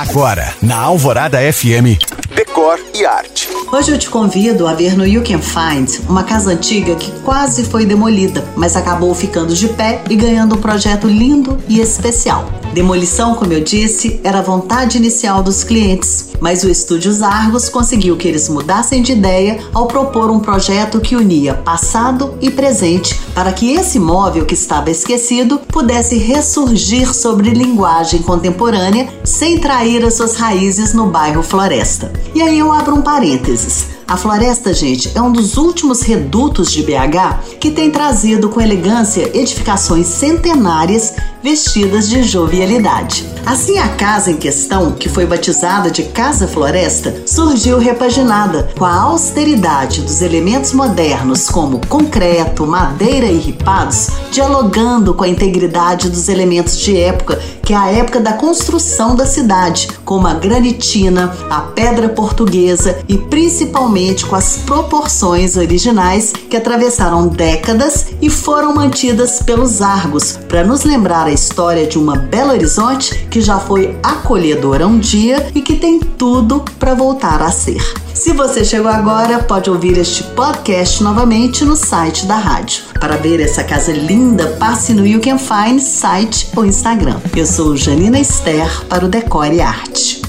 Agora, na Alvorada FM, Decor e Arte. Hoje eu te convido a ver no You Can Find uma casa antiga que quase foi demolida, mas acabou ficando de pé e ganhando um projeto lindo e especial. Demolição, como eu disse, era a vontade inicial dos clientes, mas o Estúdios Argos conseguiu que eles mudassem de ideia ao propor um projeto que unia passado e presente para que esse móvel que estava esquecido pudesse ressurgir sobre linguagem contemporânea sem trair as suas raízes no bairro Floresta. E aí eu abro um parênteses. A floresta, gente, é um dos últimos redutos de BH que tem trazido com elegância edificações centenárias vestidas de jovialidade. Assim, a casa em questão, que foi batizada de Casa Floresta, surgiu repaginada com a austeridade dos elementos modernos como concreto, madeira e ripados, dialogando com a integridade dos elementos de época, que é a época da construção da cidade, como a granitina, a pedra portuguesa e principalmente com as proporções originais que atravessaram décadas e foram mantidas pelos Argos, para nos lembrar a história de uma Belo Horizonte que já foi acolhedora um dia e que tem tudo para voltar a ser. Se você chegou agora, pode ouvir este podcast novamente no site da rádio. Para ver essa casa linda, passe no You Can Find site ou Instagram. Eu sou Janina Esther para o Decore Arte.